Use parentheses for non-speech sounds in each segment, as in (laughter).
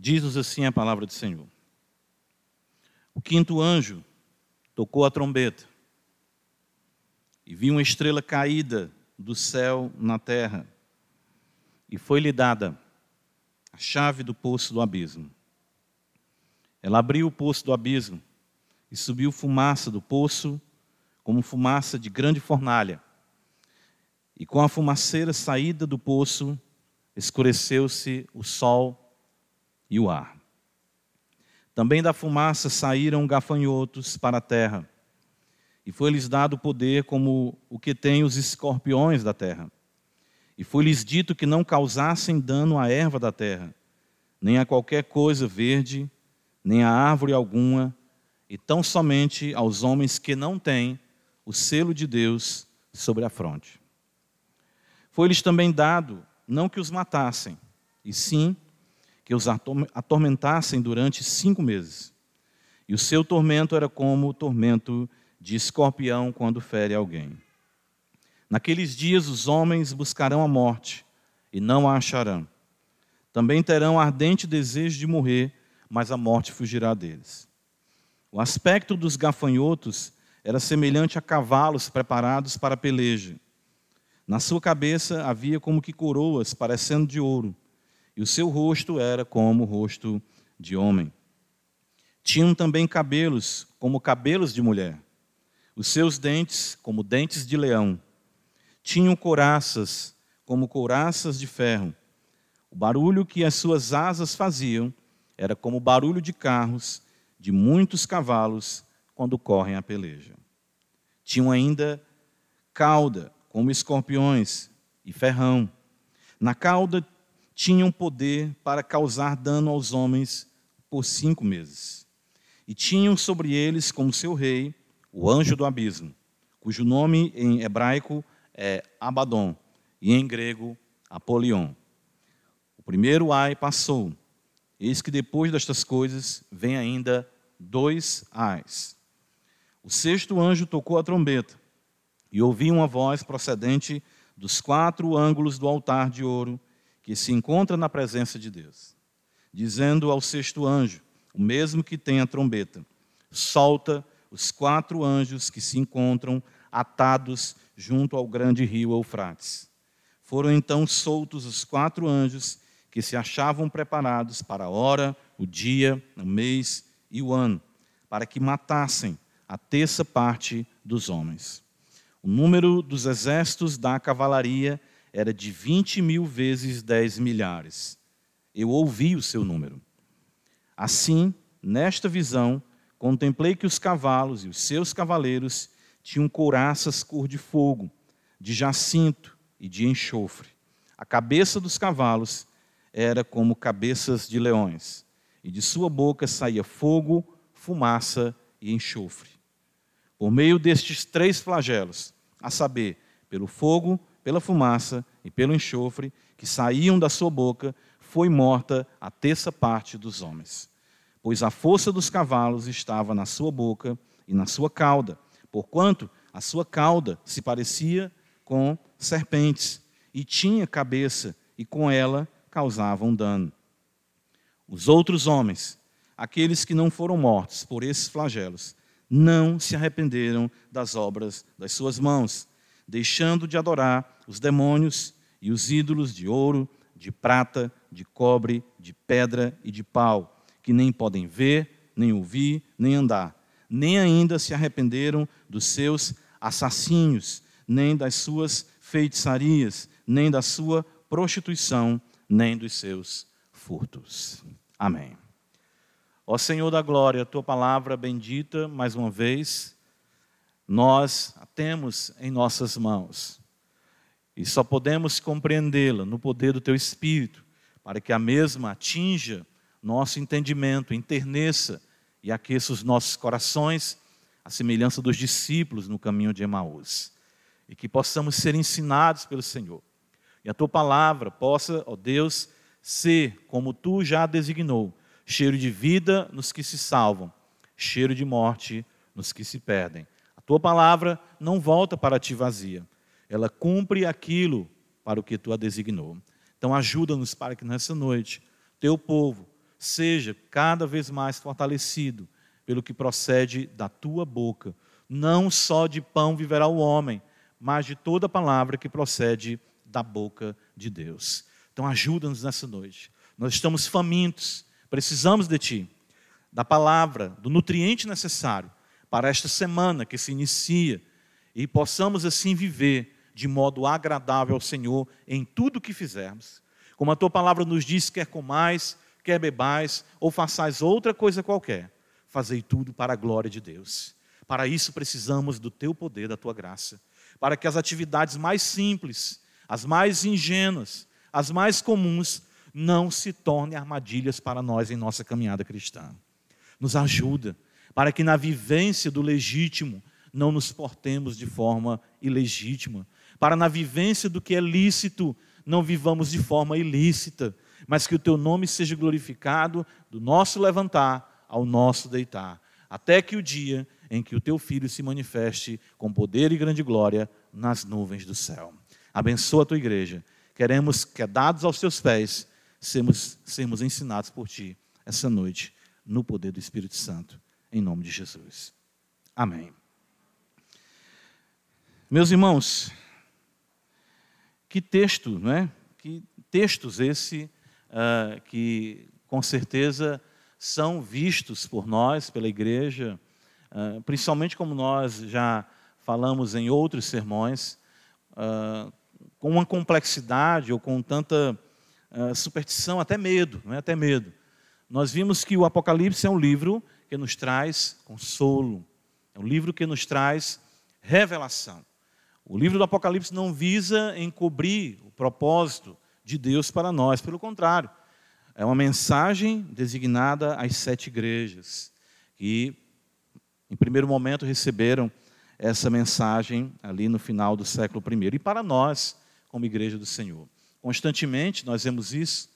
Diz-nos assim a palavra do Senhor. O quinto anjo tocou a trombeta e viu uma estrela caída do céu na terra, e foi-lhe dada a chave do poço do abismo. Ela abriu o poço do abismo e subiu fumaça do poço, como fumaça de grande fornalha. E com a fumaceira saída do poço, escureceu-se o sol e o ar. Também da fumaça saíram gafanhotos para a terra, e foi-lhes dado poder como o que tem os escorpiões da terra. E foi-lhes dito que não causassem dano à erva da terra, nem a qualquer coisa verde, nem a árvore alguma, e tão somente aos homens que não têm o selo de Deus sobre a fronte. Foi-lhes também dado não que os matassem, e sim que os atormentassem durante cinco meses. E o seu tormento era como o tormento de escorpião quando fere alguém. Naqueles dias os homens buscarão a morte e não a acharão. Também terão ardente desejo de morrer, mas a morte fugirá deles. O aspecto dos gafanhotos era semelhante a cavalos preparados para a peleja. Na sua cabeça havia como que coroas parecendo de ouro e o seu rosto era como o rosto de homem. Tinham também cabelos como cabelos de mulher, os seus dentes como dentes de leão. Tinham couraças como couraças de ferro. O barulho que as suas asas faziam era como o barulho de carros de muitos cavalos quando correm a peleja. Tinham ainda cauda como escorpiões e ferrão. Na cauda tinham poder para causar dano aos homens por cinco meses. E tinham sobre eles como seu rei o anjo do abismo, cujo nome em hebraico é Abaddon e em grego Apolion. O primeiro ai passou. Eis que depois destas coisas vem ainda dois ais. O sexto anjo tocou a trombeta e ouvi uma voz procedente dos quatro ângulos do altar de ouro que se encontra na presença de Deus, dizendo ao sexto anjo, o mesmo que tem a trombeta: solta os quatro anjos que se encontram atados junto ao grande rio Eufrates. Foram então soltos os quatro anjos que se achavam preparados para a hora, o dia, o mês e o ano, para que matassem a terça parte dos homens. O número dos exércitos da cavalaria era de 20 mil vezes 10 milhares. Eu ouvi o seu número. Assim, nesta visão, contemplei que os cavalos e os seus cavaleiros tinham couraças cor de fogo, de jacinto e de enxofre. A cabeça dos cavalos era como cabeças de leões, e de sua boca saía fogo, fumaça e enxofre. Por meio destes três flagelos, a saber, pelo fogo, pela fumaça e pelo enxofre que saíam da sua boca, foi morta a terça parte dos homens. Pois a força dos cavalos estava na sua boca e na sua cauda, porquanto a sua cauda se parecia com serpentes, e tinha cabeça, e com ela causavam dano. Os outros homens, aqueles que não foram mortos por esses flagelos, não se arrependeram das obras das suas mãos, deixando de adorar os demônios e os ídolos de ouro, de prata, de cobre, de pedra e de pau, que nem podem ver, nem ouvir, nem andar, nem ainda se arrependeram dos seus assassínios, nem das suas feitiçarias, nem da sua prostituição, nem dos seus furtos. Amém. Ó Senhor da glória, tua palavra bendita, mais uma vez, nós a temos em nossas mãos. E só podemos compreendê-la no poder do teu Espírito, para que a mesma atinja nosso entendimento, enterneça e aqueça os nossos corações, a semelhança dos discípulos no caminho de Emaús. E que possamos ser ensinados pelo Senhor. E a tua palavra possa, ó Deus, ser, como tu já designou, cheiro de vida nos que se salvam, cheiro de morte nos que se perdem tua palavra não volta para ti vazia. Ela cumpre aquilo para o que tu a designou. Então ajuda-nos para que nessa noite teu povo seja cada vez mais fortalecido pelo que procede da tua boca. Não só de pão viverá o homem, mas de toda palavra que procede da boca de Deus. Então ajuda-nos nessa noite. Nós estamos famintos, precisamos de ti, da palavra, do nutriente necessário para esta semana que se inicia e possamos assim viver de modo agradável ao Senhor em tudo que fizermos. Como a tua palavra nos diz, quer comais, quer bebais ou façais outra coisa qualquer, fazei tudo para a glória de Deus. Para isso precisamos do teu poder, da tua graça, para que as atividades mais simples, as mais ingênuas, as mais comuns, não se tornem armadilhas para nós em nossa caminhada cristã. Nos ajuda para que na vivência do legítimo não nos portemos de forma ilegítima, para na vivência do que é lícito não vivamos de forma ilícita, mas que o teu nome seja glorificado do nosso levantar ao nosso deitar, até que o dia em que o teu filho se manifeste com poder e grande glória nas nuvens do céu. Abençoa a tua igreja. Queremos que, dados aos teus pés, sermos, sermos ensinados por ti essa noite, no poder do Espírito Santo, em nome de Jesus. Amém. Meus irmãos, que texto, não é? Que textos esse uh, que com certeza são vistos por nós, pela igreja, uh, principalmente como nós já falamos em outros sermões, uh, com uma complexidade ou com tanta superstição, até medo, não é? até medo. Nós vimos que o Apocalipse é um livro que nos traz consolo, é um livro que nos traz revelação. O livro do Apocalipse não visa encobrir o propósito de Deus para nós, pelo contrário, é uma mensagem designada às sete igrejas, que, em primeiro momento, receberam essa mensagem ali no final do século I. E para nós, como igreja do Senhor. Constantemente nós vemos isso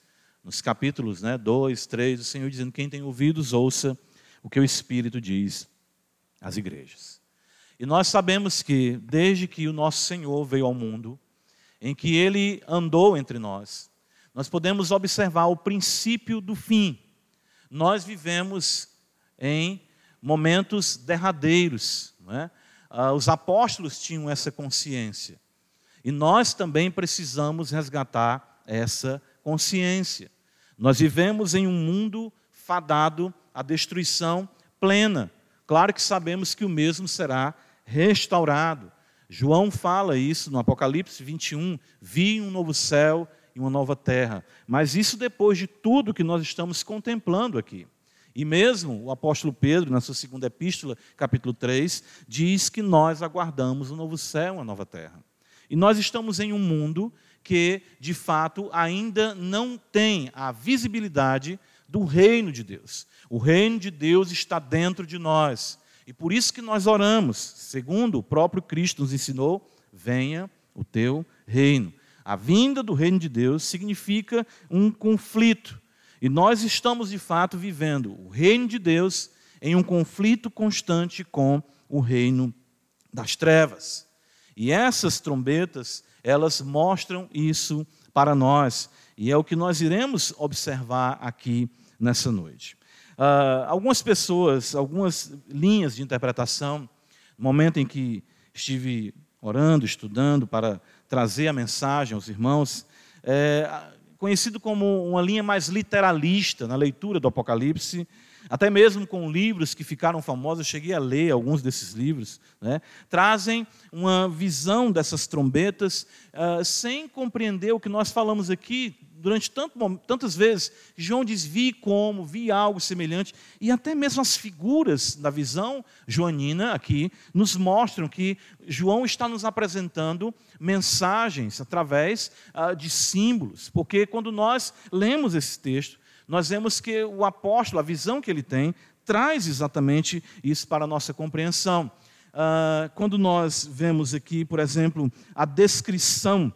nos capítulos né, 2, 3, o Senhor dizendo: quem tem ouvidos, ouça o que o Espírito diz às igrejas. E nós sabemos que, desde que o nosso Senhor veio ao mundo, em que ele andou entre nós, nós podemos observar o princípio do fim. Nós vivemos em momentos derradeiros. É? os apóstolos tinham essa consciência. E nós também precisamos resgatar essa consciência. Nós vivemos em um mundo fadado à destruição plena. Claro que sabemos que o mesmo será restaurado. João fala isso no Apocalipse 21, vi um novo céu e uma nova terra. Mas isso depois de tudo que nós estamos contemplando aqui. E mesmo o apóstolo Pedro, na sua segunda epístola, capítulo 3, diz que nós aguardamos um novo céu e uma nova terra. E nós estamos em um mundo que, de fato, ainda não tem a visibilidade do reino de Deus. O reino de Deus está dentro de nós. E por isso que nós oramos, segundo o próprio Cristo nos ensinou, venha o teu reino. A vinda do reino de Deus significa um conflito. E nós estamos de fato vivendo o reino de Deus em um conflito constante com o reino das trevas. E essas trombetas, elas mostram isso para nós. E é o que nós iremos observar aqui nessa noite. Uh, algumas pessoas, algumas linhas de interpretação, no momento em que estive orando, estudando para trazer a mensagem aos irmãos, é, conhecido como uma linha mais literalista na leitura do Apocalipse, até mesmo com livros que ficaram famosos, cheguei a ler alguns desses livros, né, trazem uma visão dessas trombetas uh, sem compreender o que nós falamos aqui durante tanto, tantas vezes, João diz: vi como, vi algo semelhante, e até mesmo as figuras da visão joanina aqui nos mostram que João está nos apresentando mensagens através ah, de símbolos, porque quando nós lemos esse texto, nós vemos que o apóstolo, a visão que ele tem, traz exatamente isso para a nossa compreensão. Ah, quando nós vemos aqui, por exemplo, a descrição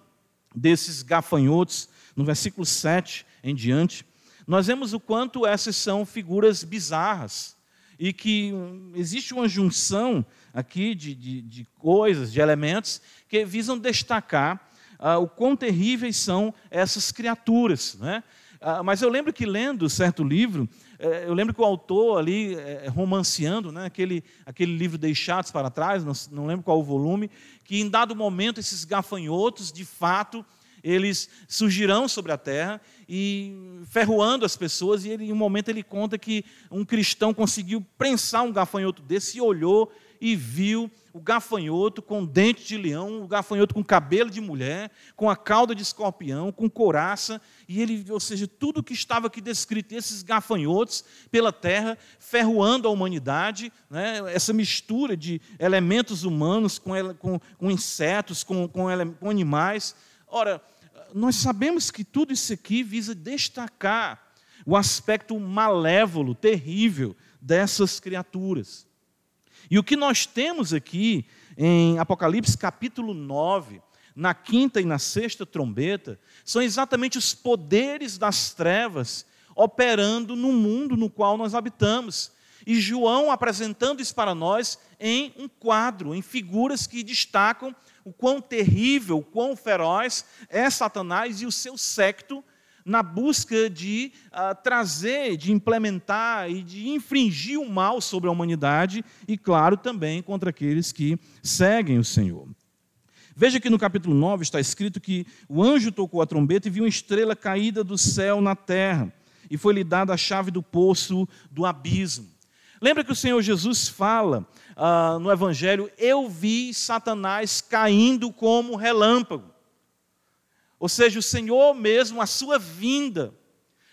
desses gafanhotos, no versículo 7 em diante, nós vemos o quanto essas são figuras bizarras e que existe uma junção aqui de, de, de coisas, de elementos que visam destacar ah, o quão terríveis são essas criaturas. Né? Ah, mas eu lembro que lendo certo livro, eh, eu lembro que o autor ali, eh, romanceando, né, aquele, aquele livro Deixados para Trás, não, não lembro qual o volume, que em dado momento esses gafanhotos, de fato, eles surgirão sobre a terra e ferroando as pessoas, e ele, em um momento ele conta que um cristão conseguiu prensar um gafanhoto desse e olhou e viu o gafanhoto com dente de leão, o gafanhoto com cabelo de mulher, com a cauda de escorpião, com coraça, e ele, ou seja, tudo que estava aqui descrito, esses gafanhotos pela terra, ferroando a humanidade, né, essa mistura de elementos humanos com, com, com insetos, com, com, com animais. Ora, nós sabemos que tudo isso aqui visa destacar o aspecto malévolo, terrível dessas criaturas. E o que nós temos aqui em Apocalipse capítulo 9, na quinta e na sexta trombeta, são exatamente os poderes das trevas operando no mundo no qual nós habitamos. E João apresentando isso para nós em um quadro, em figuras que destacam o quão terrível, o quão feroz é Satanás e o seu secto na busca de uh, trazer, de implementar e de infringir o mal sobre a humanidade e, claro, também contra aqueles que seguem o Senhor. Veja que no capítulo 9 está escrito que o anjo tocou a trombeta e viu uma estrela caída do céu na terra, e foi-lhe dada a chave do poço do abismo. Lembra que o Senhor Jesus fala uh, no Evangelho: Eu vi Satanás caindo como relâmpago. Ou seja, o Senhor mesmo, a sua vinda,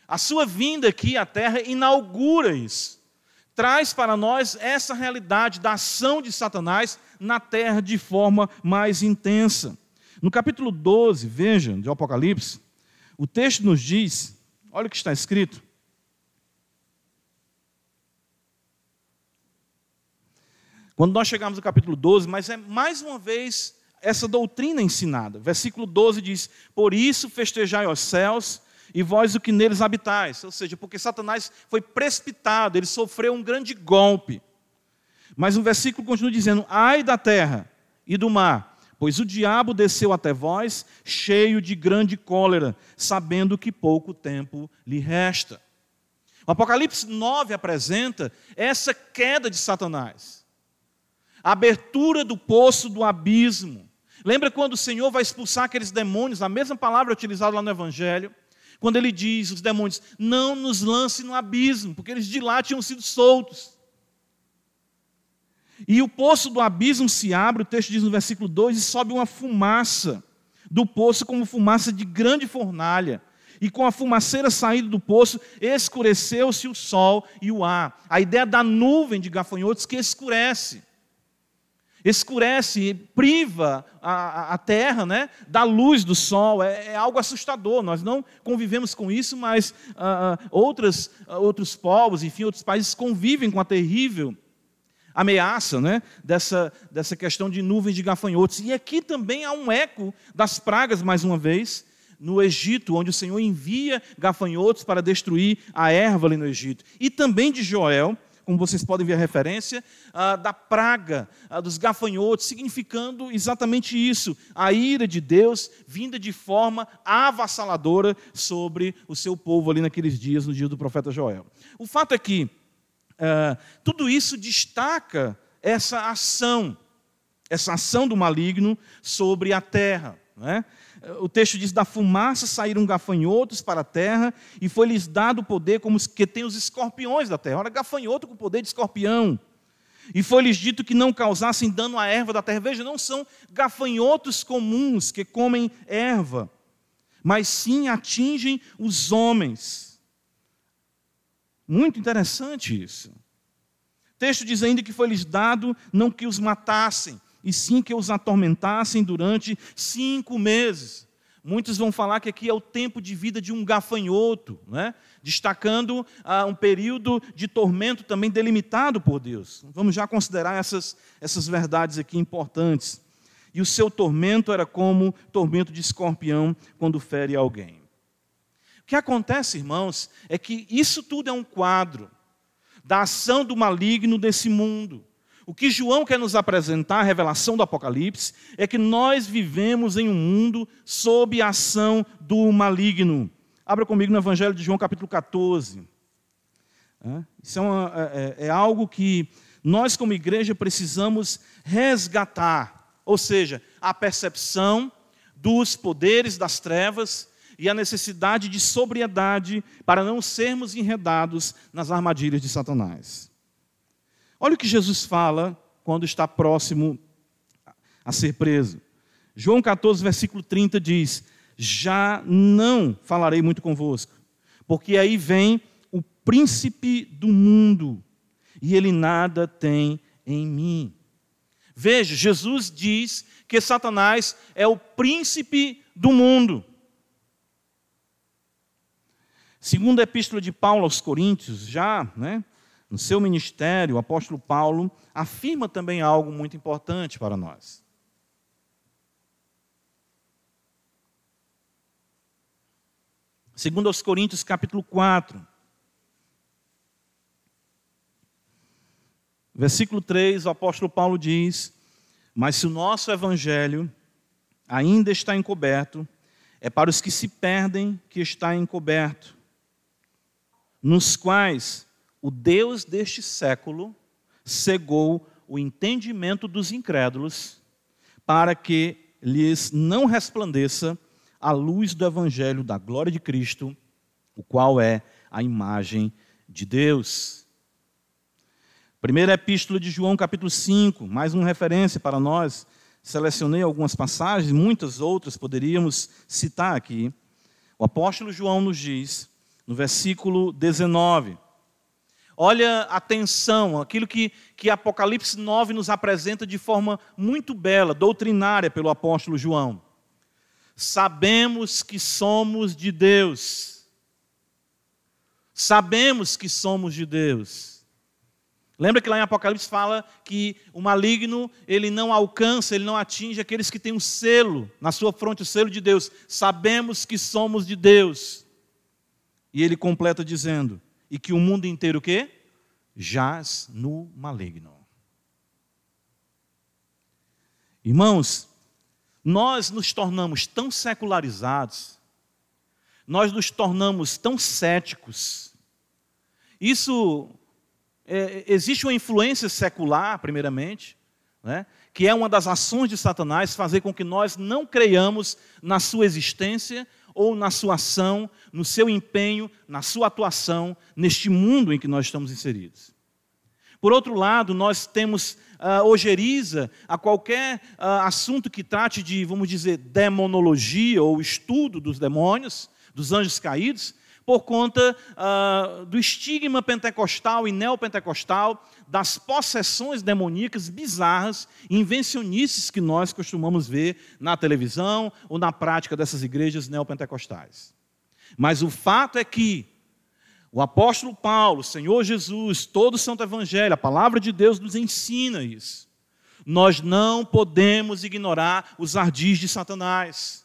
a sua vinda aqui à terra inaugura isso. Traz para nós essa realidade da ação de Satanás na terra de forma mais intensa. No capítulo 12, vejam, de Apocalipse, o texto nos diz, olha o que está escrito. Quando nós chegamos no capítulo 12, mas é mais uma vez essa doutrina ensinada. Versículo 12 diz: Por isso festejai os céus e vós o que neles habitais. Ou seja, porque Satanás foi precipitado, ele sofreu um grande golpe. Mas o versículo continua dizendo: Ai da terra e do mar, pois o diabo desceu até vós, cheio de grande cólera, sabendo que pouco tempo lhe resta. O Apocalipse 9 apresenta essa queda de Satanás, a abertura do poço do abismo, Lembra quando o Senhor vai expulsar aqueles demônios, a mesma palavra utilizada lá no Evangelho, quando ele diz, os demônios, não nos lance no abismo, porque eles de lá tinham sido soltos. E o poço do abismo se abre, o texto diz no versículo 2, e sobe uma fumaça do poço como fumaça de grande fornalha. E com a fumaceira saindo do poço, escureceu-se o sol e o ar. A ideia da nuvem de gafanhotos que escurece escurece, priva a, a, terra né, da luz do sol. É, é, algo assustador. Nós não convivemos com isso, mas uh, outras, uh, outros povos, enfim, outros países convivem com a terrível ameaça né, dessa, dessa questão de nuvens de gafanhotos. E aqui também há um eco das pragas, mais uma vez, no Egito, onde o Senhor envia gafanhotos para destruir a erva ali no Egito. E também de Joel como vocês podem ver a referência, ah, da praga, ah, dos gafanhotos, significando exatamente isso, a ira de Deus vinda de forma avassaladora sobre o seu povo ali naqueles dias, no dia do profeta Joel. O fato é que ah, tudo isso destaca essa ação, essa ação do maligno sobre a terra. Não é? O texto diz: da fumaça saíram gafanhotos para a terra, e foi-lhes dado poder como os que tem os escorpiões da terra. Olha, gafanhoto com poder de escorpião. E foi-lhes dito que não causassem dano à erva da terra. Veja, não são gafanhotos comuns que comem erva, mas sim atingem os homens. Muito interessante isso. O texto diz ainda que foi-lhes dado não que os matassem, e sim que os atormentassem durante cinco meses. Muitos vão falar que aqui é o tempo de vida de um gafanhoto, né? destacando ah, um período de tormento também delimitado por Deus. Vamos já considerar essas, essas verdades aqui importantes. E o seu tormento era como tormento de escorpião quando fere alguém. O que acontece, irmãos, é que isso tudo é um quadro da ação do maligno desse mundo. O que João quer nos apresentar, a revelação do Apocalipse, é que nós vivemos em um mundo sob a ação do maligno. Abra comigo no Evangelho de João, capítulo 14. Isso é, uma, é, é, é algo que nós, como igreja, precisamos resgatar, ou seja, a percepção dos poderes das trevas e a necessidade de sobriedade para não sermos enredados nas armadilhas de Satanás. Olha o que Jesus fala quando está próximo a ser preso. João 14, versículo 30 diz: Já não falarei muito convosco, porque aí vem o príncipe do mundo, e ele nada tem em mim. Veja, Jesus diz que Satanás é o príncipe do mundo. Segundo a epístola de Paulo aos Coríntios, já né, no seu ministério, o apóstolo Paulo afirma também algo muito importante para nós. Segundo aos Coríntios, capítulo 4, versículo 3, o apóstolo Paulo diz: Mas se o nosso evangelho ainda está encoberto, é para os que se perdem que está encoberto, nos quais o Deus deste século cegou o entendimento dos incrédulos, para que lhes não resplandeça a luz do evangelho da glória de Cristo, o qual é a imagem de Deus. Primeira epístola de João, capítulo 5, mais uma referência para nós. Selecionei algumas passagens, muitas outras poderíamos citar aqui. O apóstolo João nos diz, no versículo 19, Olha a tensão, aquilo que, que Apocalipse 9 nos apresenta de forma muito bela, doutrinária pelo apóstolo João. Sabemos que somos de Deus. Sabemos que somos de Deus. Lembra que lá em Apocalipse fala que o maligno, ele não alcança, ele não atinge aqueles que têm um selo na sua fronte, o selo de Deus. Sabemos que somos de Deus. E ele completa dizendo: e que o mundo inteiro o quê? Jaz no maligno. Irmãos, nós nos tornamos tão secularizados, nós nos tornamos tão céticos. Isso é, existe uma influência secular, primeiramente, né, que é uma das ações de Satanás fazer com que nós não creiamos na sua existência ou na sua ação, no seu empenho, na sua atuação neste mundo em que nós estamos inseridos. Por outro lado, nós temos uh, ojeriza a qualquer uh, assunto que trate de, vamos dizer, demonologia ou estudo dos demônios, dos anjos caídos, por conta uh, do estigma pentecostal e neopentecostal, das possessões demoníacas bizarras invencionices que nós costumamos ver na televisão ou na prática dessas igrejas neopentecostais. Mas o fato é que o apóstolo Paulo, o Senhor Jesus, todo o Santo Evangelho, a palavra de Deus nos ensina isso. Nós não podemos ignorar os ardis de Satanás.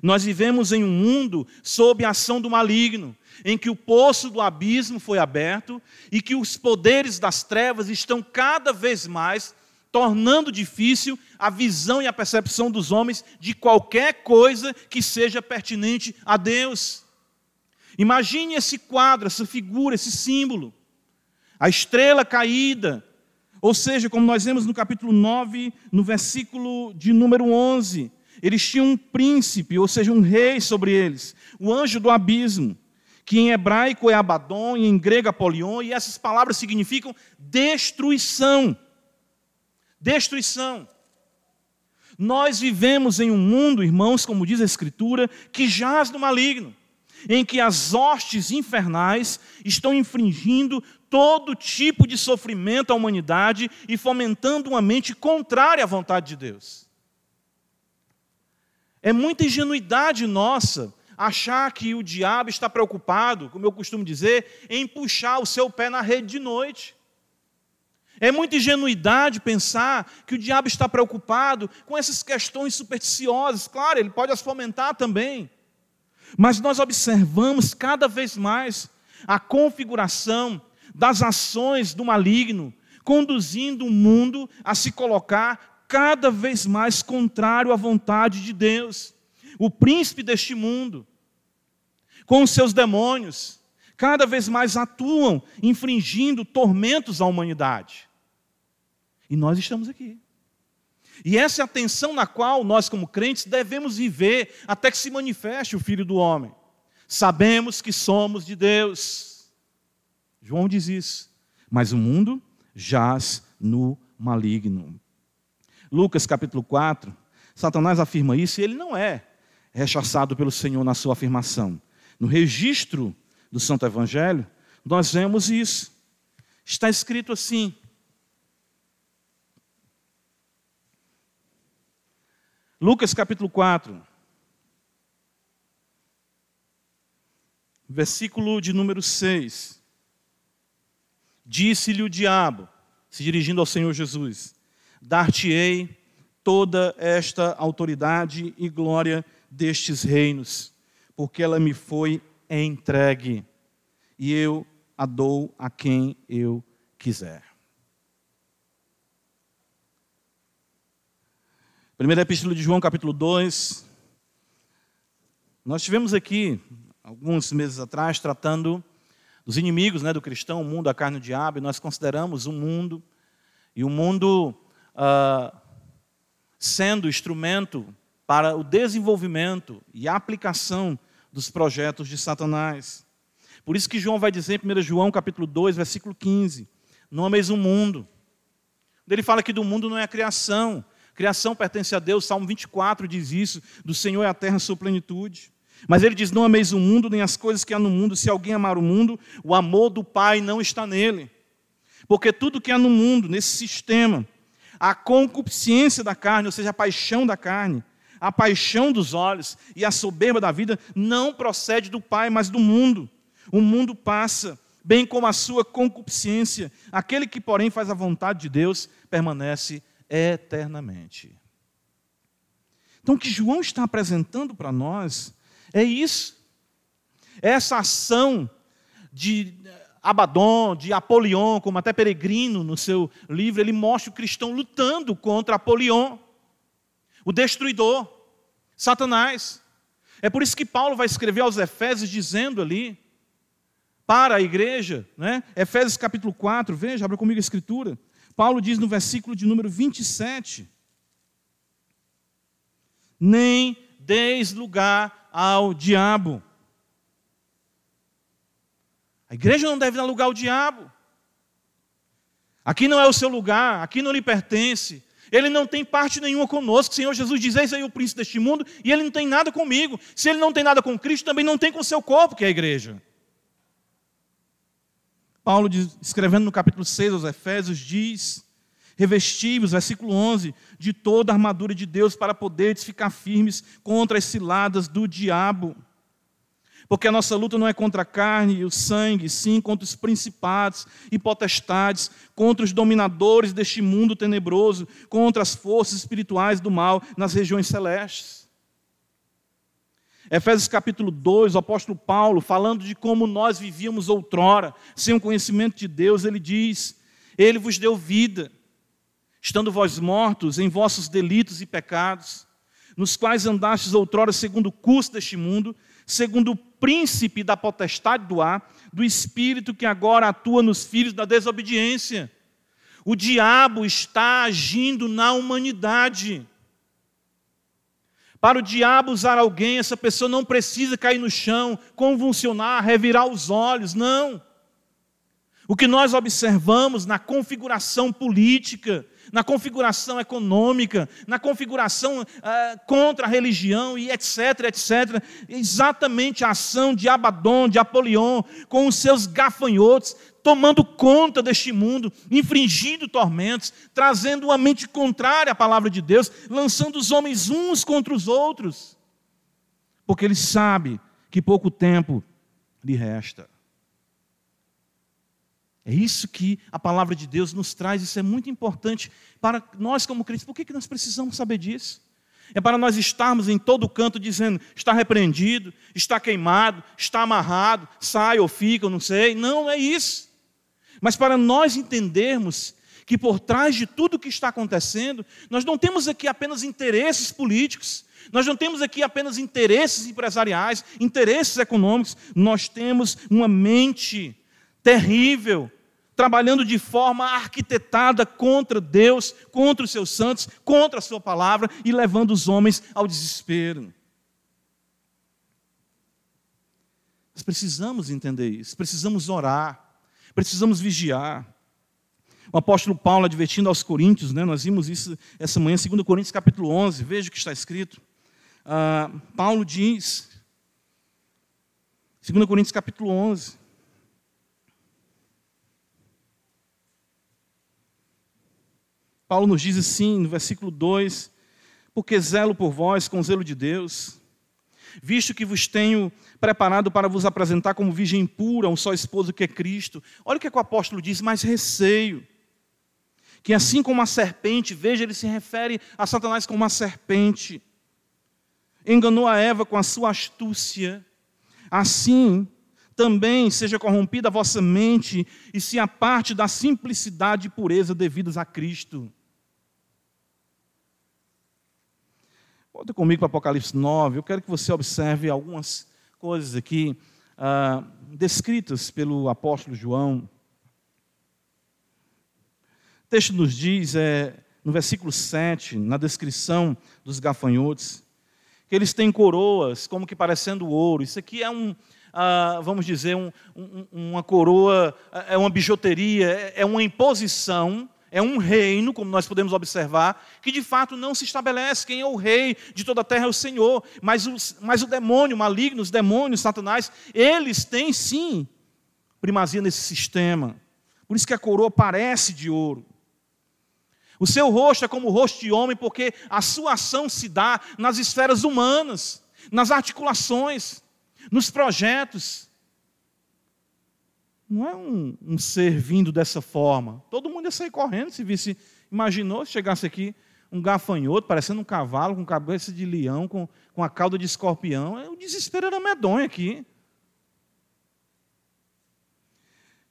Nós vivemos em um mundo sob a ação do maligno, em que o poço do abismo foi aberto e que os poderes das trevas estão cada vez mais tornando difícil a visão e a percepção dos homens de qualquer coisa que seja pertinente a Deus. Imagine esse quadro, essa figura, esse símbolo. A estrela caída, ou seja, como nós vemos no capítulo 9, no versículo de número 11, eles tinham um príncipe, ou seja, um rei sobre eles, o anjo do abismo, que em hebraico é Abaddon e em grego Apolion, e essas palavras significam destruição. Destruição. Nós vivemos em um mundo, irmãos, como diz a Escritura, que jaz no maligno em que as hostes infernais estão infringindo todo tipo de sofrimento à humanidade e fomentando uma mente contrária à vontade de Deus. É muita ingenuidade nossa achar que o diabo está preocupado, como eu costumo dizer, em puxar o seu pé na rede de noite. É muita ingenuidade pensar que o diabo está preocupado com essas questões supersticiosas. Claro, ele pode as fomentar também. Mas nós observamos cada vez mais a configuração das ações do maligno, conduzindo o mundo a se colocar cada vez mais contrário à vontade de Deus. O príncipe deste mundo, com os seus demônios, cada vez mais atuam, infringindo tormentos à humanidade. E nós estamos aqui. E essa é a tensão na qual nós, como crentes, devemos viver até que se manifeste o Filho do Homem. Sabemos que somos de Deus. João diz isso. Mas o mundo jaz no maligno. Lucas capítulo 4, Satanás afirma isso e ele não é rechaçado pelo Senhor na sua afirmação. No registro do Santo Evangelho, nós vemos isso. Está escrito assim: Lucas capítulo 4, versículo de número 6. Disse-lhe o diabo, se dirigindo ao Senhor Jesus: Dar-te-ei toda esta autoridade e glória destes reinos, porque ela me foi entregue, e eu a dou a quem eu quiser. Primeira Epístola de João, capítulo 2. Nós tivemos aqui, alguns meses atrás, tratando dos inimigos né, do cristão, o mundo, a carne e o diabo, e nós consideramos o mundo, e o mundo ah, sendo instrumento para o desenvolvimento e aplicação dos projetos de Satanás. Por isso que João vai dizer em 1 João capítulo 2, versículo 15, não ameis o mundo. Ele fala que do mundo não é a criação, Criação pertence a Deus, Salmo 24 diz isso, do Senhor é a terra sua plenitude. Mas ele diz: Não ameis o mundo, nem as coisas que há no mundo. Se alguém amar o mundo, o amor do Pai não está nele. Porque tudo que há no mundo, nesse sistema, a concupiscência da carne, ou seja, a paixão da carne, a paixão dos olhos e a soberba da vida, não procede do Pai, mas do mundo. O mundo passa, bem como a sua concupiscência. Aquele que, porém, faz a vontade de Deus, permanece eternamente. Então, o que João está apresentando para nós é isso. Essa ação de Abaddon, de Apolion, como até Peregrino no seu livro, ele mostra o cristão lutando contra Apolion, o destruidor, Satanás. É por isso que Paulo vai escrever aos Efésios dizendo ali, para a igreja, né? Efésios capítulo 4, veja, abra comigo a escritura. Paulo diz no versículo de número 27: Nem deis lugar ao diabo. A igreja não deve dar lugar ao diabo. Aqui não é o seu lugar, aqui não lhe pertence. Ele não tem parte nenhuma conosco. Senhor Jesus diz: Eis aí o príncipe deste mundo, e ele não tem nada comigo. Se ele não tem nada com Cristo, também não tem com o seu corpo, que é a igreja. Paulo, escrevendo no capítulo 6 aos Efésios, diz: Revestivos, versículo 11, de toda a armadura de Deus para poderes ficar firmes contra as ciladas do diabo. Porque a nossa luta não é contra a carne e o sangue, sim contra os principados e potestades, contra os dominadores deste mundo tenebroso, contra as forças espirituais do mal nas regiões celestes. Efésios capítulo 2, o apóstolo Paulo, falando de como nós vivíamos outrora, sem o conhecimento de Deus, ele diz: Ele vos deu vida, estando vós mortos em vossos delitos e pecados, nos quais andastes outrora segundo o curso deste mundo, segundo o príncipe da potestade do ar, do espírito que agora atua nos filhos da desobediência. O diabo está agindo na humanidade. Para o diabo usar alguém, essa pessoa não precisa cair no chão, convulsionar, revirar os olhos, não. O que nós observamos na configuração política, na configuração econômica, na configuração uh, contra a religião e etc, etc, exatamente a ação de Abaddon, de Apolion, com os seus gafanhotos, tomando conta deste mundo, infringindo tormentos, trazendo uma mente contrária à palavra de Deus, lançando os homens uns contra os outros, porque ele sabe que pouco tempo lhe resta. É isso que a palavra de Deus nos traz, isso é muito importante para nós como crentes. Por que, que nós precisamos saber disso? É para nós estarmos em todo canto dizendo, está repreendido, está queimado, está amarrado, sai ou fica, eu não sei. Não, é isso mas para nós entendermos que por trás de tudo que está acontecendo, nós não temos aqui apenas interesses políticos, nós não temos aqui apenas interesses empresariais, interesses econômicos, nós temos uma mente terrível, trabalhando de forma arquitetada contra Deus, contra os seus santos, contra a sua palavra e levando os homens ao desespero. Nós precisamos entender isso, precisamos orar, precisamos vigiar. O apóstolo Paulo advertindo aos coríntios, né, nós vimos isso essa manhã, 2 Coríntios capítulo 11, veja o que está escrito. Ah, Paulo diz, 2 Coríntios capítulo 11, Paulo nos diz assim, no versículo 2: Porque zelo por vós com zelo de Deus, visto que vos tenho preparado para vos apresentar como virgem pura, um só esposo que é Cristo. Olha o que, é que o apóstolo diz, mais receio. Que assim como a serpente, veja, ele se refere a Satanás como uma serpente, enganou a Eva com a sua astúcia, assim também seja corrompida a vossa mente e se aparte da simplicidade e pureza devidas a Cristo. Volta comigo para Apocalipse 9. Eu quero que você observe algumas coisas aqui ah, descritas pelo apóstolo João. O texto nos diz, é, no versículo 7, na descrição dos gafanhotos, que eles têm coroas como que parecendo ouro. Isso aqui é um, ah, vamos dizer, um, um, uma coroa, é uma bijuteria, é, é uma imposição é um reino, como nós podemos observar, que de fato não se estabelece. Quem é o rei de toda a terra é o Senhor. Mas, os, mas o demônio maligno, os demônios, Satanás, eles têm sim primazia nesse sistema. Por isso que a coroa parece de ouro. O seu rosto é como o rosto de homem, porque a sua ação se dá nas esferas humanas, nas articulações, nos projetos não é um, um, ser vindo dessa forma. Todo mundo ia sair correndo se visse. Imaginou se chegasse aqui um gafanhoto, parecendo um cavalo, com cabeça de leão, com, com a cauda de escorpião. É, o desespero era medonho aqui.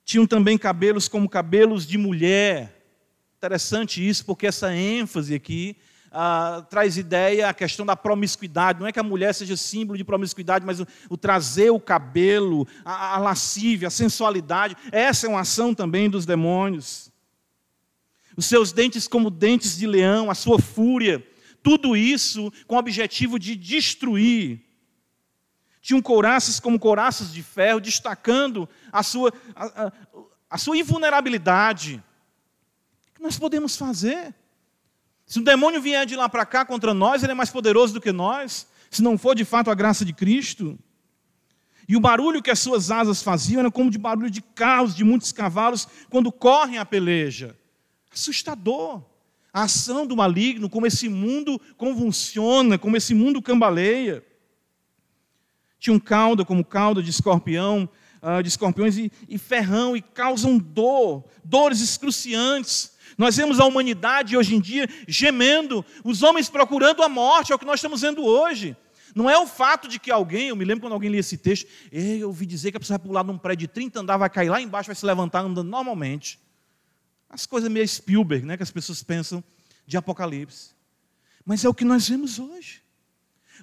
Tinham também cabelos como cabelos de mulher. Interessante isso, porque essa ênfase aqui ah, traz ideia a questão da promiscuidade. Não é que a mulher seja símbolo de promiscuidade, mas o, o trazer o cabelo, a, a lascívia, a sensualidade. Essa é uma ação também dos demônios. Os seus dentes como dentes de leão, a sua fúria, tudo isso com o objetivo de destruir. Tinham couraças como couraças de ferro, destacando a sua, a, a, a sua invulnerabilidade. O que nós podemos fazer? Se um demônio vier de lá para cá contra nós, ele é mais poderoso do que nós, se não for de fato a graça de Cristo. E o barulho que as suas asas faziam era como de barulho de carros, de muitos cavalos, quando correm a peleja. Assustador. A ação do maligno, como esse mundo convulsiona, como esse mundo cambaleia. Tinha um cauda como cauda de escorpião, ah, de escorpiões e, e ferrão, e causam dor, dores excruciantes. Nós vemos a humanidade hoje em dia gemendo, os homens procurando a morte, é o que nós estamos vendo hoje. Não é o fato de que alguém, eu me lembro quando alguém lia esse texto, eu ouvi dizer que a pessoa vai pular num prédio de 30 andares, vai cair lá embaixo, vai se levantar andando normalmente. As coisas meio Spielberg, né, que as pessoas pensam de Apocalipse. Mas é o que nós vemos hoje.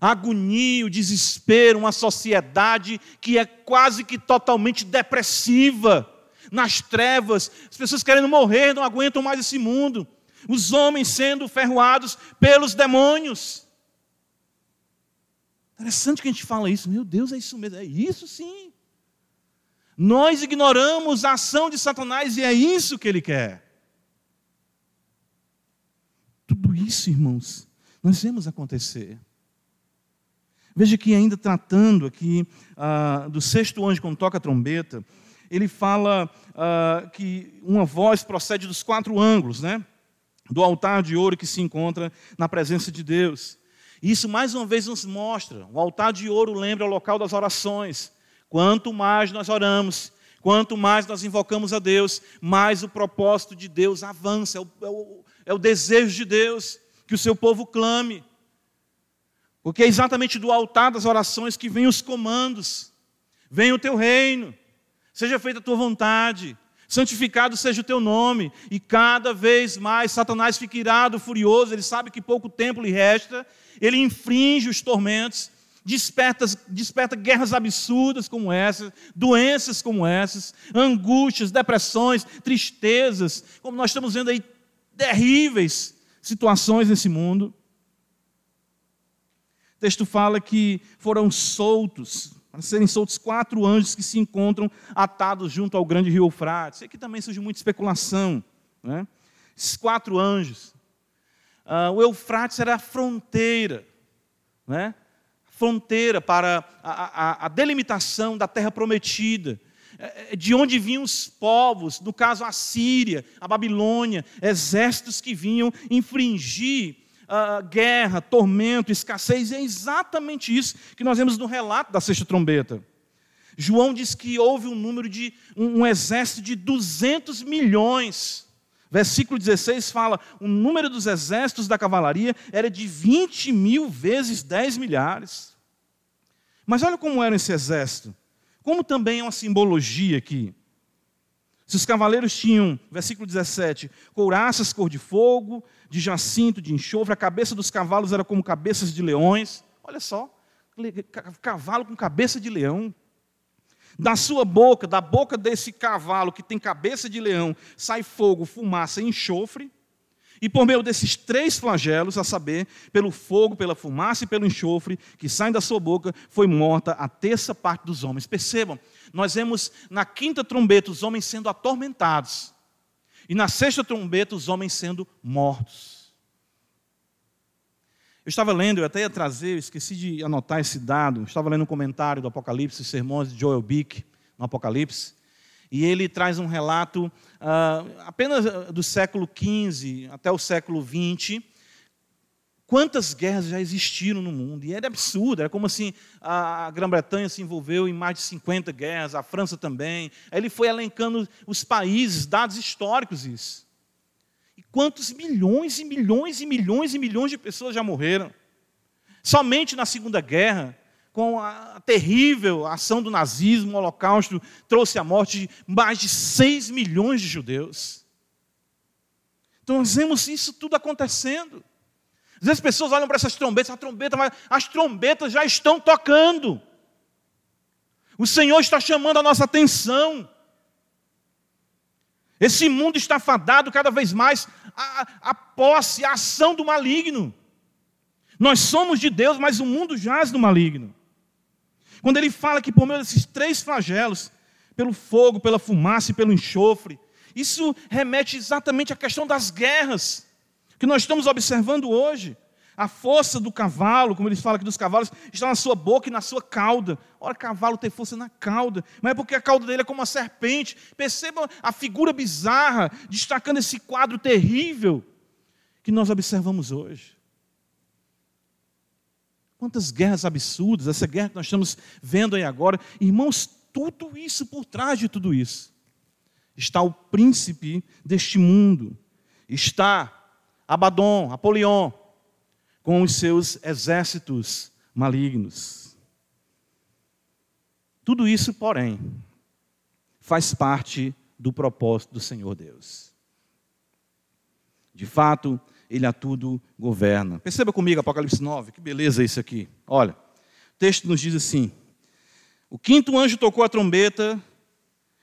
Agonia, o desespero, uma sociedade que é quase que totalmente depressiva nas trevas, as pessoas querendo morrer, não aguentam mais esse mundo, os homens sendo ferroados pelos demônios. Interessante que a gente fala isso, meu Deus, é isso mesmo, é isso sim. Nós ignoramos a ação de Satanás e é isso que ele quer. Tudo isso, irmãos, nós vemos acontecer. Veja que ainda tratando aqui ah, do sexto anjo quando toca a trombeta, ele fala uh, que uma voz procede dos quatro ângulos, né? Do altar de ouro que se encontra na presença de Deus. Isso mais uma vez nos mostra, o altar de ouro lembra o local das orações. Quanto mais nós oramos, quanto mais nós invocamos a Deus, mais o propósito de Deus avança, é o, é o, é o desejo de Deus que o seu povo clame. Porque é exatamente do altar das orações que vem os comandos, vem o teu reino, Seja feita a tua vontade, Santificado seja o teu nome. E cada vez mais Satanás fica irado, furioso, ele sabe que pouco tempo lhe resta, ele infringe os tormentos, desperta, desperta guerras absurdas como essas, doenças como essas, angústias, depressões, tristezas, como nós estamos vendo aí, terríveis situações nesse mundo. O texto fala que foram soltos, para serem soltos quatro anjos que se encontram atados junto ao grande rio Eufrates. Aqui também surge muita especulação. Né? Esses quatro anjos. Uh, o Eufrates era a fronteira, né? fronteira para a, a, a delimitação da terra prometida é, é, de onde vinham os povos, no caso a Síria, a Babilônia, exércitos que vinham infringir uh, guerra, tormento, escassez, e é exatamente isso que nós vemos no relato da sexta trombeta. João diz que houve um número de um, um exército de 200 milhões. Versículo 16 fala: o número dos exércitos da cavalaria era de 20 mil vezes 10 milhares. Mas olha como era esse exército. Como também é uma simbologia aqui. Se os cavaleiros tinham, versículo 17, couraças cor de fogo, de jacinto, de enxofre, a cabeça dos cavalos era como cabeças de leões. Olha só, cavalo com cabeça de leão. Da sua boca, da boca desse cavalo que tem cabeça de leão, sai fogo, fumaça e enxofre. E por meio desses três flagelos, a saber, pelo fogo, pela fumaça e pelo enxofre que saem da sua boca, foi morta a terça parte dos homens. Percebam, nós vemos na quinta trombeta os homens sendo atormentados, e na sexta trombeta os homens sendo mortos. Eu estava lendo, eu até ia trazer, eu esqueci de anotar esse dado, eu estava lendo um comentário do Apocalipse, sermões de Joel Bick no Apocalipse, e ele traz um relato uh, apenas do século XV até o século XX. Quantas guerras já existiram no mundo? E era absurdo, era como assim a Grã-Bretanha se envolveu em mais de 50 guerras, a França também. Aí ele foi elencando os países, dados históricos isso. E quantos milhões e milhões e milhões e milhões de pessoas já morreram? Somente na Segunda Guerra, com a terrível ação do nazismo, o holocausto, trouxe a morte de mais de 6 milhões de judeus. Então nós vemos isso tudo acontecendo. Às vezes as pessoas olham para essas trombetas, a trombeta, mas as trombetas já estão tocando. O Senhor está chamando a nossa atenção. Esse mundo está fadado cada vez mais à, à posse, à ação do maligno. Nós somos de Deus, mas o mundo jaz do maligno. Quando ele fala que por meio desses três flagelos, pelo fogo, pela fumaça e pelo enxofre, isso remete exatamente à questão das guerras que nós estamos observando hoje. A força do cavalo, como ele fala aqui dos cavalos, está na sua boca e na sua cauda. Ora, cavalo tem força na cauda, mas é porque a cauda dele é como uma serpente. Perceba a figura bizarra, destacando esse quadro terrível que nós observamos hoje. Quantas guerras absurdas, essa guerra que nós estamos vendo aí agora. Irmãos, tudo isso, por trás de tudo isso, está o príncipe deste mundo. Está Abaddon, Apolion, com os seus exércitos malignos. Tudo isso, porém, faz parte do propósito do Senhor Deus. De fato, ele a tudo governa. Perceba comigo Apocalipse 9, que beleza isso aqui. Olha, o texto nos diz assim: O quinto anjo tocou a trombeta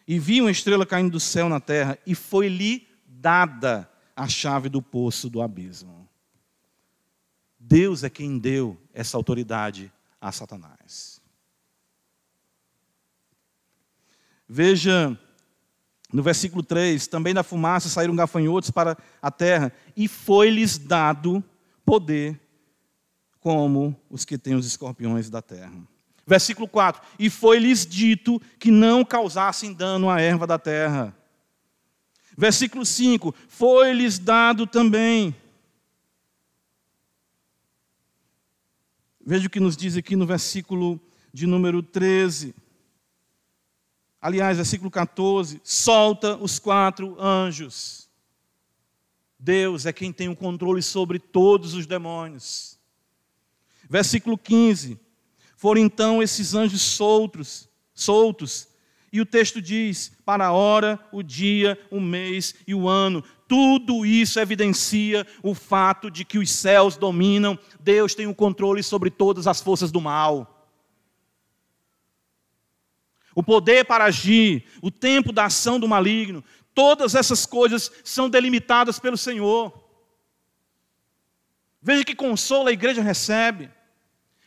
e viu uma estrela caindo do céu na terra, e foi-lhe dada a chave do poço do abismo. Deus é quem deu essa autoridade a Satanás. Veja no versículo 3, também da fumaça saíram gafanhotos para a terra, e foi-lhes dado poder como os que têm os escorpiões da terra. Versículo 4: E foi-lhes dito que não causassem dano à erva da terra. Versículo 5: Foi-lhes dado também. Veja o que nos diz aqui no versículo de número 13. Aliás, versículo 14: solta os quatro anjos. Deus é quem tem o controle sobre todos os demônios. Versículo 15: Foram então esses anjos soltos, soltos, E o texto diz: para a hora, o dia, o mês e o ano. Tudo isso evidencia o fato de que os céus dominam, Deus tem o controle sobre todas as forças do mal. O poder para agir, o tempo da ação do maligno, todas essas coisas são delimitadas pelo Senhor. Veja que consolo a igreja recebe.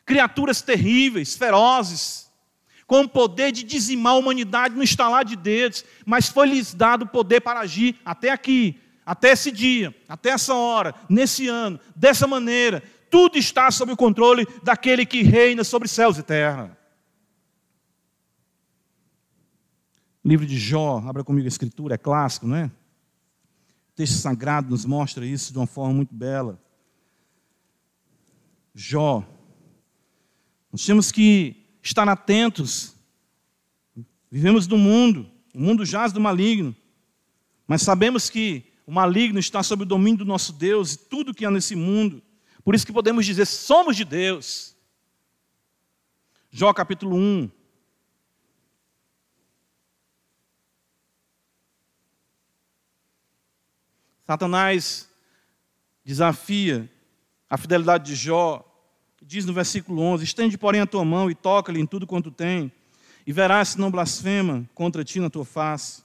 Criaturas terríveis, ferozes, com o poder de dizimar a humanidade no estalar de dedos, mas foi-lhes dado o poder para agir até aqui, até esse dia, até essa hora, nesse ano, dessa maneira. Tudo está sob o controle daquele que reina sobre céus e terra. Livro de Jó, abra comigo a escritura, é clássico, não é? O texto sagrado nos mostra isso de uma forma muito bela. Jó. Nós temos que estar atentos. Vivemos no mundo, o mundo jaz do maligno, mas sabemos que o maligno está sob o domínio do nosso Deus e tudo que há nesse mundo. Por isso que podemos dizer, somos de Deus. Jó capítulo 1. Satanás desafia a fidelidade de Jó diz no versículo 11: Estende, porém, a tua mão e toca-lhe em tudo quanto tem, e verás se não blasfema contra ti na tua face.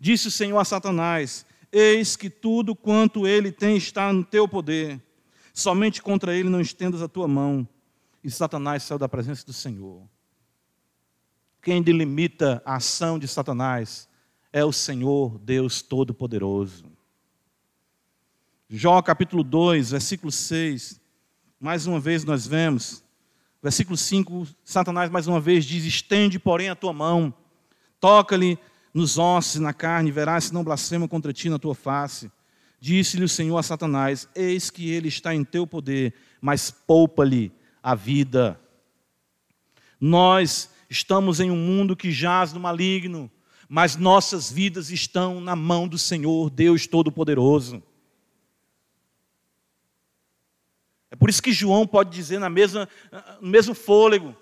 Disse o Senhor a Satanás: Eis que tudo quanto ele tem está no teu poder, somente contra ele não estendas a tua mão. E Satanás saiu da presença do Senhor. Quem delimita a ação de Satanás é o Senhor, Deus Todo-Poderoso. Jó capítulo 2, versículo 6 mais uma vez nós vemos, versículo 5, Satanás mais uma vez diz: Estende, porém, a tua mão, toca-lhe nos ossos e na carne, verás se não blasfema contra ti na tua face. Disse-lhe o Senhor a Satanás: Eis que ele está em teu poder, mas poupa-lhe a vida. Nós estamos em um mundo que jaz no maligno, mas nossas vidas estão na mão do Senhor, Deus Todo-Poderoso. É por isso que João pode dizer na mesma, no mesmo fôlego: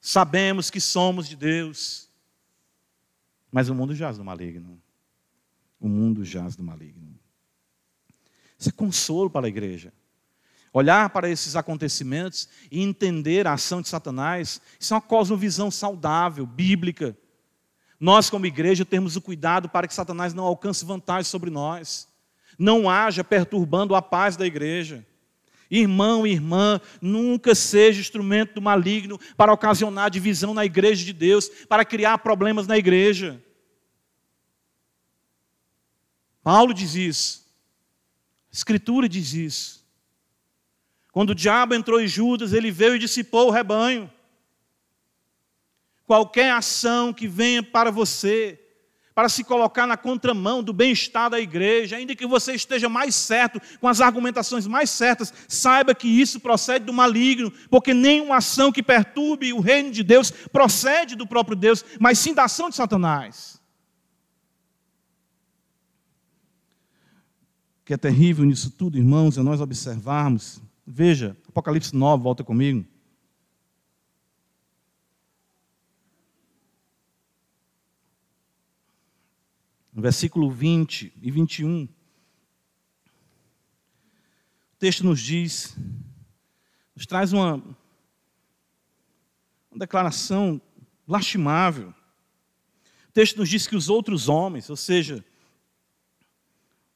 sabemos que somos de Deus. Mas o mundo jaz do maligno. O mundo jaz do maligno. Isso é consolo para a igreja. Olhar para esses acontecimentos e entender a ação de Satanás, isso é uma cosmovisão saudável, bíblica. Nós, como igreja, temos o cuidado para que Satanás não alcance vantagem sobre nós, não haja perturbando a paz da igreja. Irmão e irmã, nunca seja instrumento do maligno para ocasionar divisão na igreja de Deus, para criar problemas na igreja. Paulo diz isso. A Escritura diz isso. Quando o diabo entrou em Judas, ele veio e dissipou o rebanho. Qualquer ação que venha para você, para se colocar na contramão do bem-estar da igreja, ainda que você esteja mais certo, com as argumentações mais certas, saiba que isso procede do maligno, porque nenhuma ação que perturbe o reino de Deus procede do próprio Deus, mas sim da ação de Satanás. O que é terrível nisso tudo, irmãos, é nós observarmos. Veja, Apocalipse 9, volta comigo. No versículo 20 e 21, o texto nos diz, nos traz uma, uma declaração lastimável. O texto nos diz que os outros homens, ou seja,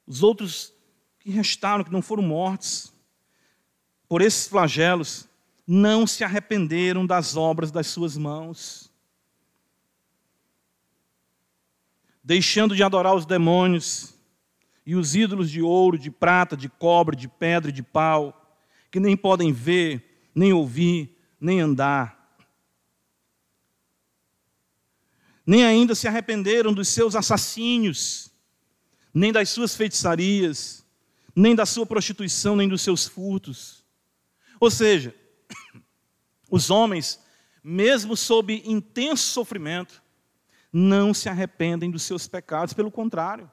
os outros que restaram, que não foram mortos, por esses flagelos, não se arrependeram das obras das suas mãos. Deixando de adorar os demônios e os ídolos de ouro, de prata, de cobre, de pedra e de pau, que nem podem ver, nem ouvir, nem andar. Nem ainda se arrependeram dos seus assassínios, nem das suas feitiçarias, nem da sua prostituição, nem dos seus furtos. Ou seja, (coughs) os homens, mesmo sob intenso sofrimento, não se arrependem dos seus pecados, pelo contrário,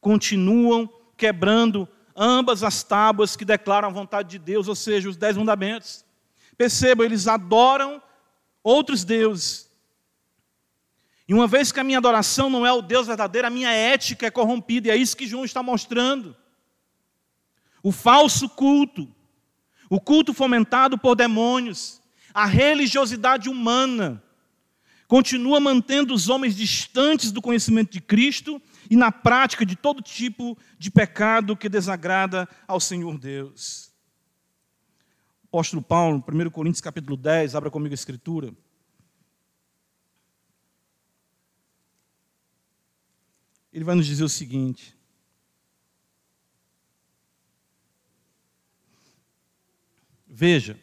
continuam quebrando ambas as tábuas que declaram a vontade de Deus, ou seja, os dez mandamentos. Percebam, eles adoram outros deuses. E uma vez que a minha adoração não é o Deus verdadeiro, a minha ética é corrompida, e é isso que João está mostrando. O falso culto, o culto fomentado por demônios, a religiosidade humana, continua mantendo os homens distantes do conhecimento de Cristo e na prática de todo tipo de pecado que desagrada ao Senhor Deus. O apóstolo Paulo, 1 Coríntios capítulo 10, abra comigo a escritura. Ele vai nos dizer o seguinte: Veja,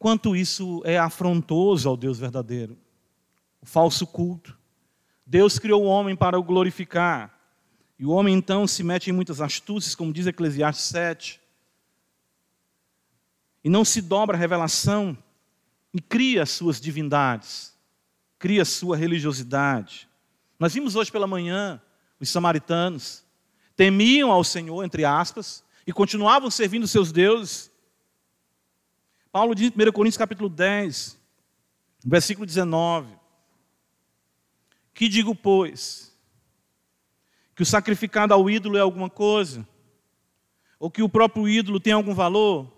quanto isso é afrontoso ao Deus verdadeiro. O falso culto. Deus criou o homem para o glorificar. E o homem então se mete em muitas astúcias, como diz Eclesiastes 7. E não se dobra a revelação e cria as suas divindades, cria sua religiosidade. Nós vimos hoje pela manhã os samaritanos temiam ao Senhor, entre aspas, e continuavam servindo seus deuses, Paulo diz em 1 Coríntios capítulo 10, versículo 19: Que digo, pois, que o sacrificado ao ídolo é alguma coisa? Ou que o próprio ídolo tem algum valor?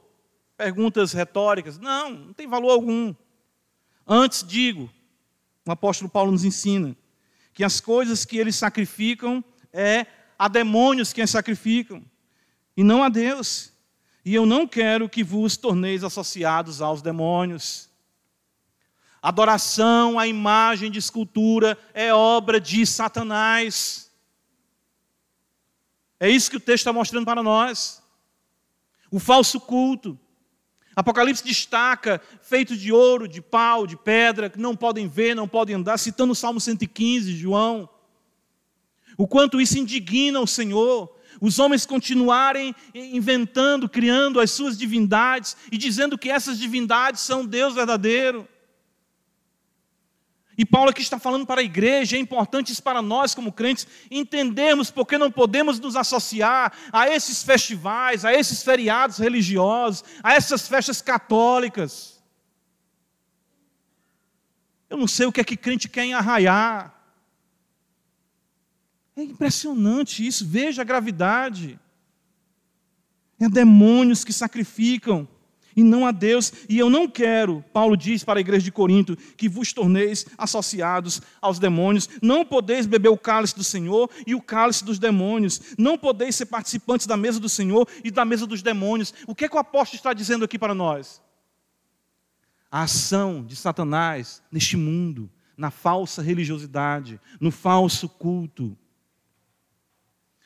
Perguntas retóricas. Não, não tem valor algum. Antes digo, o apóstolo Paulo nos ensina, que as coisas que eles sacrificam é a demônios que as sacrificam, e não a Deus. E eu não quero que vos torneis associados aos demônios. Adoração à imagem de escultura é obra de Satanás. É isso que o texto está mostrando para nós. O falso culto. Apocalipse destaca feito de ouro, de pau, de pedra, que não podem ver, não podem andar, citando o Salmo 115, João. O quanto isso indigna o Senhor, os homens continuarem inventando, criando as suas divindades e dizendo que essas divindades são Deus verdadeiro. E Paulo aqui está falando para a igreja, é importante isso para nós como crentes entendermos porque não podemos nos associar a esses festivais, a esses feriados religiosos, a essas festas católicas. Eu não sei o que é que crente quer em arraiar. É impressionante isso, veja a gravidade. É demônios que sacrificam e não a Deus. E eu não quero, Paulo diz para a igreja de Corinto, que vos torneis associados aos demônios. Não podeis beber o cálice do Senhor e o cálice dos demônios. Não podeis ser participantes da mesa do Senhor e da mesa dos demônios. O que é que o apóstolo está dizendo aqui para nós? A ação de Satanás neste mundo, na falsa religiosidade, no falso culto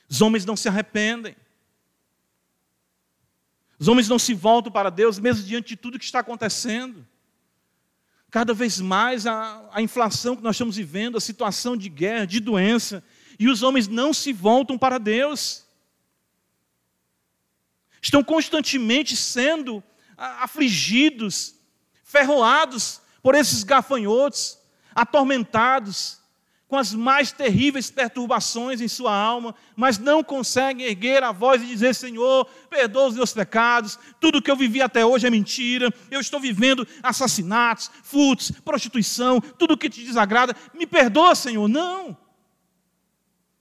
os homens não se arrependem. Os homens não se voltam para Deus, mesmo diante de tudo que está acontecendo. Cada vez mais a, a, inflação que nós estamos vivendo, a situação de guerra, de doença, e os homens não se voltam para Deus. Estão constantemente sendo afligidos, ferroados por esses gafanhotos, atormentados, com as mais terríveis perturbações em sua alma, mas não conseguem erguer a voz e dizer: Senhor, perdoa os meus pecados, tudo que eu vivi até hoje é mentira, eu estou vivendo assassinatos, furtos, prostituição, tudo que te desagrada, me perdoa, Senhor. Não.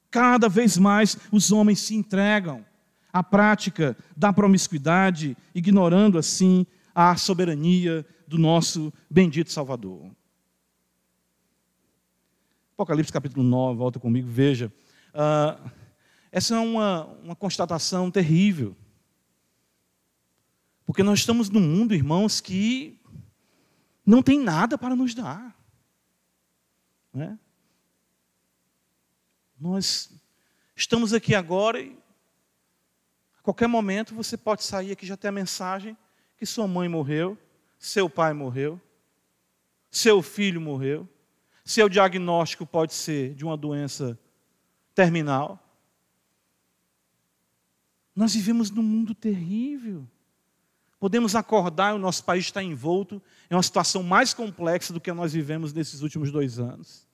Cada vez mais os homens se entregam à prática da promiscuidade, ignorando assim a soberania do nosso bendito Salvador. Apocalipse capítulo 9, volta comigo, veja. Uh, essa é uma, uma constatação terrível. Porque nós estamos num mundo, irmãos, que não tem nada para nos dar. Né? Nós estamos aqui agora e a qualquer momento você pode sair aqui já ter a mensagem que sua mãe morreu, seu pai morreu, seu filho morreu. Seu diagnóstico pode ser de uma doença terminal. Nós vivemos num mundo terrível. Podemos acordar e o nosso país está envolto em uma situação mais complexa do que nós vivemos nesses últimos dois anos.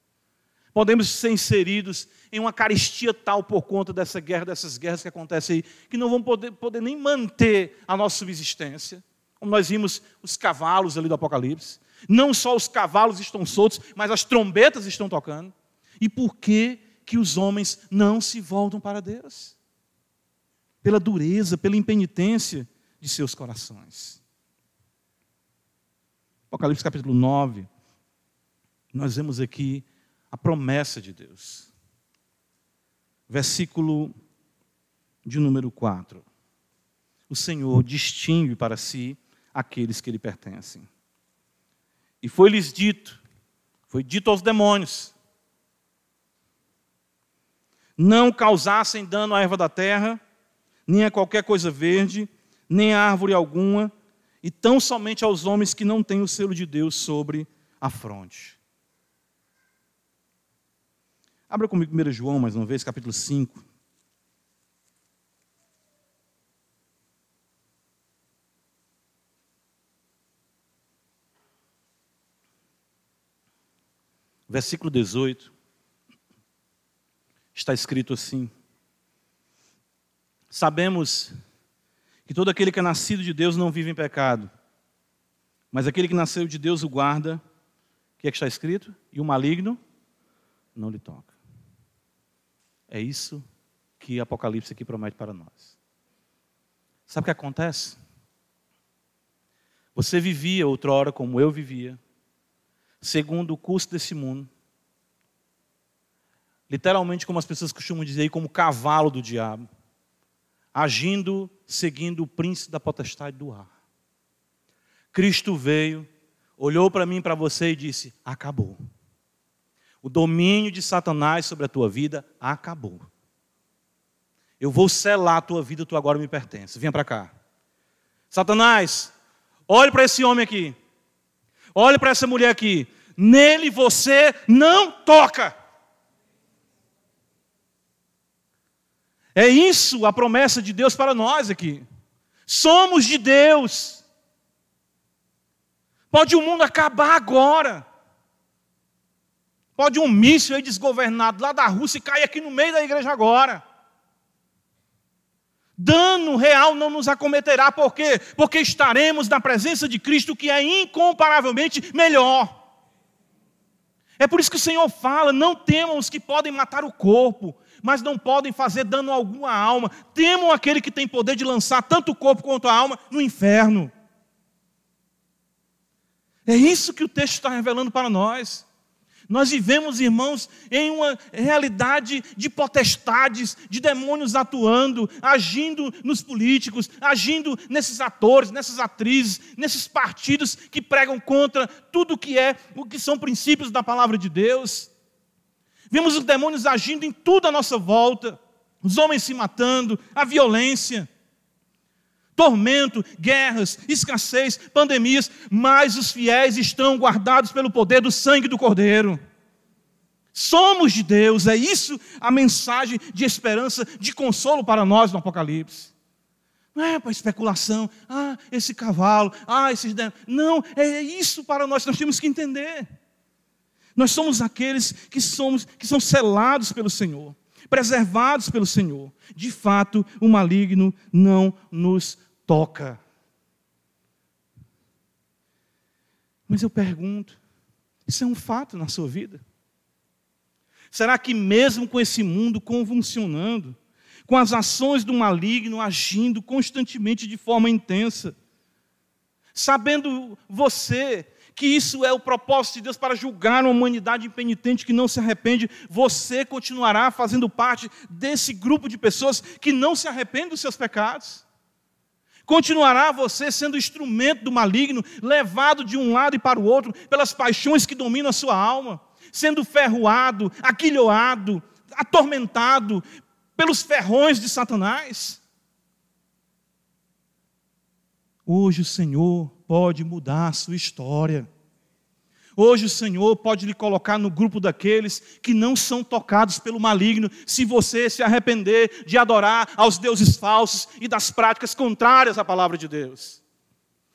Podemos ser inseridos em uma caristia tal por conta dessa guerra, dessas guerras que acontecem aí, que não vão poder, poder nem manter a nossa subsistência. Como nós vimos os cavalos ali do Apocalipse. Não só os cavalos estão soltos, mas as trombetas estão tocando. E por que que os homens não se voltam para Deus? Pela dureza, pela impenitência de seus corações. Apocalipse capítulo 9, nós vemos aqui a promessa de Deus. Versículo de número 4. O Senhor distingue para si aqueles que lhe pertencem. E foi-lhes dito, foi dito aos demônios, não causassem dano à erva da terra, nem a qualquer coisa verde, nem a árvore alguma, e tão somente aos homens que não têm o selo de Deus sobre a fronte. Abra comigo 1 João, mais uma vez, capítulo 5. Versículo 18. Está escrito assim: Sabemos que todo aquele que é nascido de Deus não vive em pecado, mas aquele que nasceu de Deus o guarda, o que é que está escrito? E o maligno não lhe toca. É isso que Apocalipse aqui promete para nós. Sabe o que acontece? Você vivia outrora como eu vivia, segundo o curso desse mundo, literalmente, como as pessoas costumam dizer, como cavalo do diabo, agindo seguindo o príncipe da potestade do ar. Cristo veio, olhou para mim e para você e disse: Acabou. O domínio de Satanás sobre a tua vida acabou. Eu vou selar a tua vida, tu agora me pertence. Venha para cá. Satanás, olhe para esse homem aqui. Olhe para essa mulher aqui. Nele você não toca. É isso a promessa de Deus para nós aqui. Somos de Deus. Pode o mundo acabar agora. Pode um míssil aí desgovernado lá da Rússia cair aqui no meio da igreja agora. Dano real não nos acometerá, por quê? Porque estaremos na presença de Cristo, que é incomparavelmente melhor. É por isso que o Senhor fala: não temam os que podem matar o corpo, mas não podem fazer dano algum à alma. Temam aquele que tem poder de lançar tanto o corpo quanto a alma no inferno. É isso que o texto está revelando para nós. Nós vivemos, irmãos, em uma realidade de potestades, de demônios atuando, agindo nos políticos, agindo nesses atores, nessas atrizes, nesses partidos que pregam contra tudo que é, o que são princípios da palavra de Deus. Vemos os demônios agindo em tudo à nossa volta, os homens se matando, a violência tormento, guerras, escassez, pandemias, mas os fiéis estão guardados pelo poder do sangue do Cordeiro. Somos de Deus, é isso a mensagem de esperança, de consolo para nós no Apocalipse. Não é para especulação, ah, esse cavalo, ah, esses. Não, é isso para nós, nós temos que entender. Nós somos aqueles que somos que são selados pelo Senhor preservados pelo Senhor. De fato, o maligno não nos toca. Mas eu pergunto: isso é um fato na sua vida? Será que, mesmo com esse mundo convulsionando, com as ações do maligno agindo constantemente de forma intensa, sabendo você que isso é o propósito de Deus para julgar uma humanidade impenitente que não se arrepende, você continuará fazendo parte desse grupo de pessoas que não se arrependem dos seus pecados? Continuará você sendo instrumento do maligno, levado de um lado e para o outro pelas paixões que dominam a sua alma, sendo ferroado, aquilhoado, atormentado pelos ferrões de Satanás? Hoje o Senhor pode mudar a sua história. Hoje o Senhor pode lhe colocar no grupo daqueles que não são tocados pelo maligno, se você se arrepender de adorar aos deuses falsos e das práticas contrárias à palavra de Deus.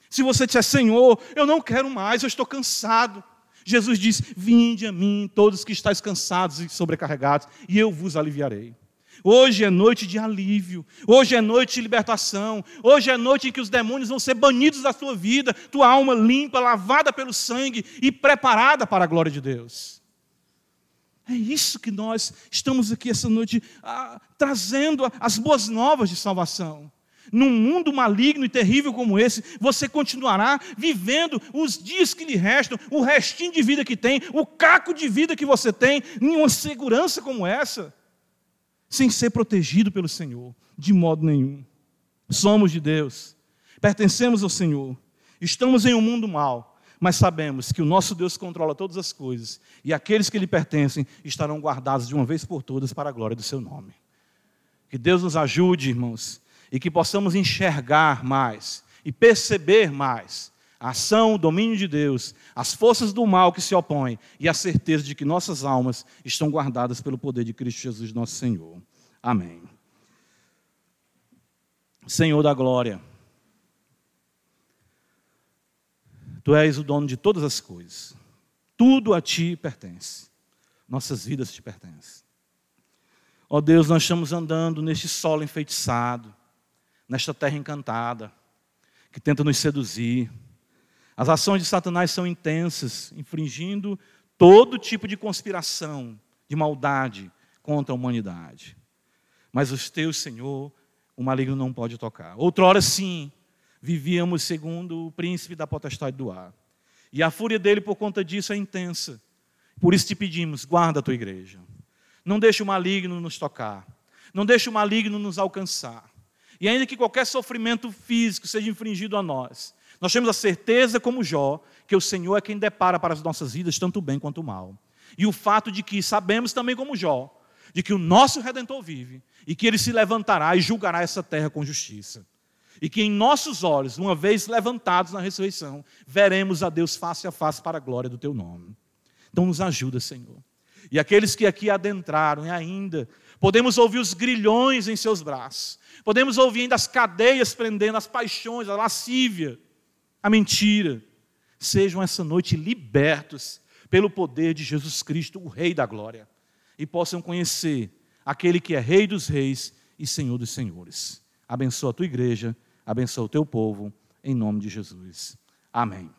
Se você disser, Senhor, eu não quero mais, eu estou cansado. Jesus diz: Vinde a mim, todos que estáis cansados e sobrecarregados, e eu vos aliviarei. Hoje é noite de alívio, hoje é noite de libertação, hoje é noite em que os demônios vão ser banidos da sua vida, tua alma limpa, lavada pelo sangue e preparada para a glória de Deus. É isso que nós estamos aqui essa noite ah, trazendo as boas novas de salvação. Num mundo maligno e terrível como esse, você continuará vivendo os dias que lhe restam, o restinho de vida que tem, o caco de vida que você tem, em uma segurança como essa sem ser protegido pelo Senhor, de modo nenhum. Somos de Deus, pertencemos ao Senhor, estamos em um mundo mau, mas sabemos que o nosso Deus controla todas as coisas e aqueles que lhe pertencem estarão guardados de uma vez por todas para a glória do seu nome. Que Deus nos ajude, irmãos, e que possamos enxergar mais e perceber mais a ação, o domínio de Deus, as forças do mal que se opõem e a certeza de que nossas almas estão guardadas pelo poder de Cristo Jesus, nosso Senhor. Amém. Senhor da glória, Tu és o dono de todas as coisas, tudo a Ti pertence, nossas vidas te pertencem. Ó Deus, nós estamos andando neste solo enfeitiçado, nesta terra encantada, que tenta nos seduzir as ações de Satanás são intensas, infringindo todo tipo de conspiração, de maldade contra a humanidade. Mas os teus, Senhor, o maligno não pode tocar. Outrora, sim, vivíamos segundo o príncipe da potestade do ar. E a fúria dele, por conta disso, é intensa. Por isso te pedimos, guarda a tua igreja. Não deixe o maligno nos tocar. Não deixe o maligno nos alcançar. E ainda que qualquer sofrimento físico seja infringido a nós, nós temos a certeza, como Jó, que o Senhor é quem depara para as nossas vidas tanto o bem quanto o mal. E o fato de que sabemos também, como Jó, de que o nosso Redentor vive e que ele se levantará e julgará essa terra com justiça. E que em nossos olhos, uma vez levantados na ressurreição, veremos a Deus face a face para a glória do teu nome. Então nos ajuda, Senhor. E aqueles que aqui adentraram e ainda podemos ouvir os grilhões em seus braços, podemos ouvir ainda as cadeias prendendo, as paixões, a lascívia, a mentira, sejam essa noite libertos pelo poder de Jesus Cristo, o Rei da Glória, e possam conhecer aquele que é Rei dos Reis e Senhor dos Senhores. Abençoa a tua igreja, abençoa o teu povo, em nome de Jesus. Amém.